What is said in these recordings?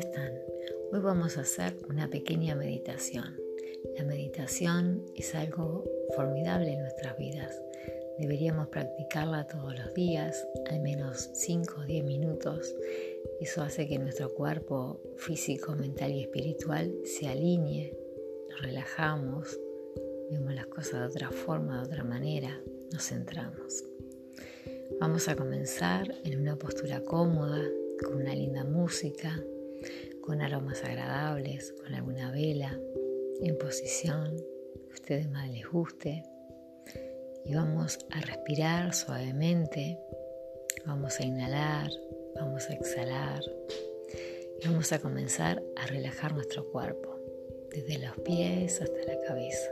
están? Hoy vamos a hacer una pequeña meditación. La meditación es algo formidable en nuestras vidas. Deberíamos practicarla todos los días, al menos 5 o 10 minutos. Eso hace que nuestro cuerpo físico, mental y espiritual se alinee, nos relajamos, vemos las cosas de otra forma, de otra manera, nos centramos. Vamos a comenzar en una postura cómoda, con una linda música, con aromas agradables, con alguna vela, en posición que a ustedes más les guste. Y vamos a respirar suavemente, vamos a inhalar, vamos a exhalar y vamos a comenzar a relajar nuestro cuerpo, desde los pies hasta la cabeza.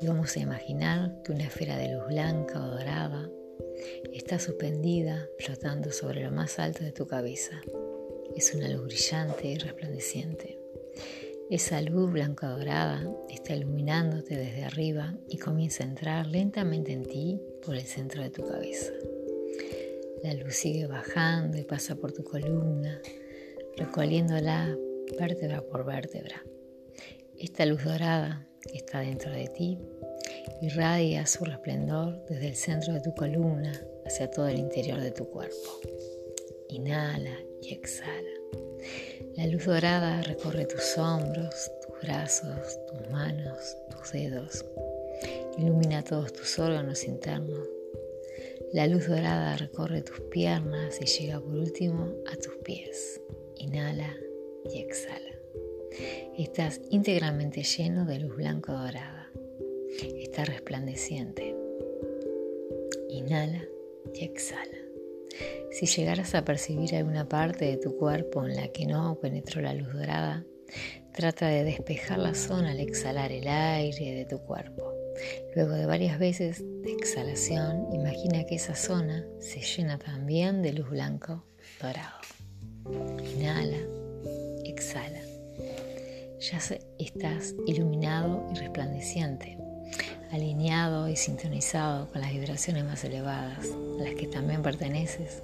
Y vamos a imaginar que una esfera de luz blanca o dorada está suspendida, flotando sobre lo más alto de tu cabeza. Es una luz brillante y resplandeciente. Esa luz blanca dorada está iluminándote desde arriba y comienza a entrar lentamente en ti por el centro de tu cabeza. La luz sigue bajando y pasa por tu columna, recorriéndola vértebra por vértebra. Esta luz dorada que está dentro de ti irradia su resplendor desde el centro de tu columna hacia todo el interior de tu cuerpo. Inhala y exhala. La luz dorada recorre tus hombros, tus brazos, tus manos, tus dedos. Ilumina todos tus órganos internos. La luz dorada recorre tus piernas y llega por último a tus pies. Inhala y exhala. Estás íntegramente lleno de luz blanco dorada está resplandeciente. Inhala y exhala. Si llegaras a percibir alguna parte de tu cuerpo en la que no penetró la luz dorada, trata de despejar la zona al exhalar el aire de tu cuerpo. Luego de varias veces de exhalación, imagina que esa zona se llena también de luz blanco dorado. Inhala, exhala. Ya estás iluminado y resplandeciente alineado y sintonizado con las vibraciones más elevadas a las que también perteneces.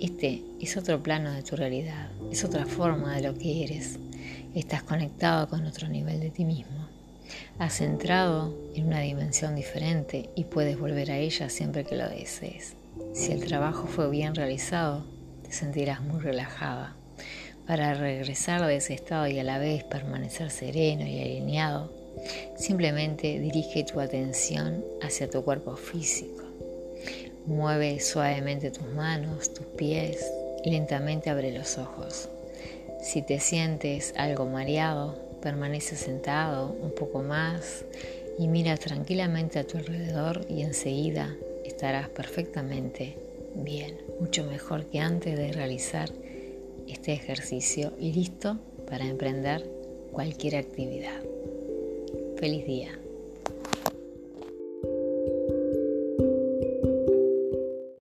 Este es otro plano de tu realidad, es otra forma de lo que eres. Estás conectado con otro nivel de ti mismo. Has entrado en una dimensión diferente y puedes volver a ella siempre que lo desees. Si el trabajo fue bien realizado, te sentirás muy relajada. Para regresar de ese estado y a la vez permanecer sereno y alineado, Simplemente dirige tu atención hacia tu cuerpo físico. Mueve suavemente tus manos, tus pies y lentamente abre los ojos. Si te sientes algo mareado, permanece sentado un poco más y mira tranquilamente a tu alrededor y enseguida estarás perfectamente bien, mucho mejor que antes de realizar este ejercicio y listo para emprender cualquier actividad. Feliz día.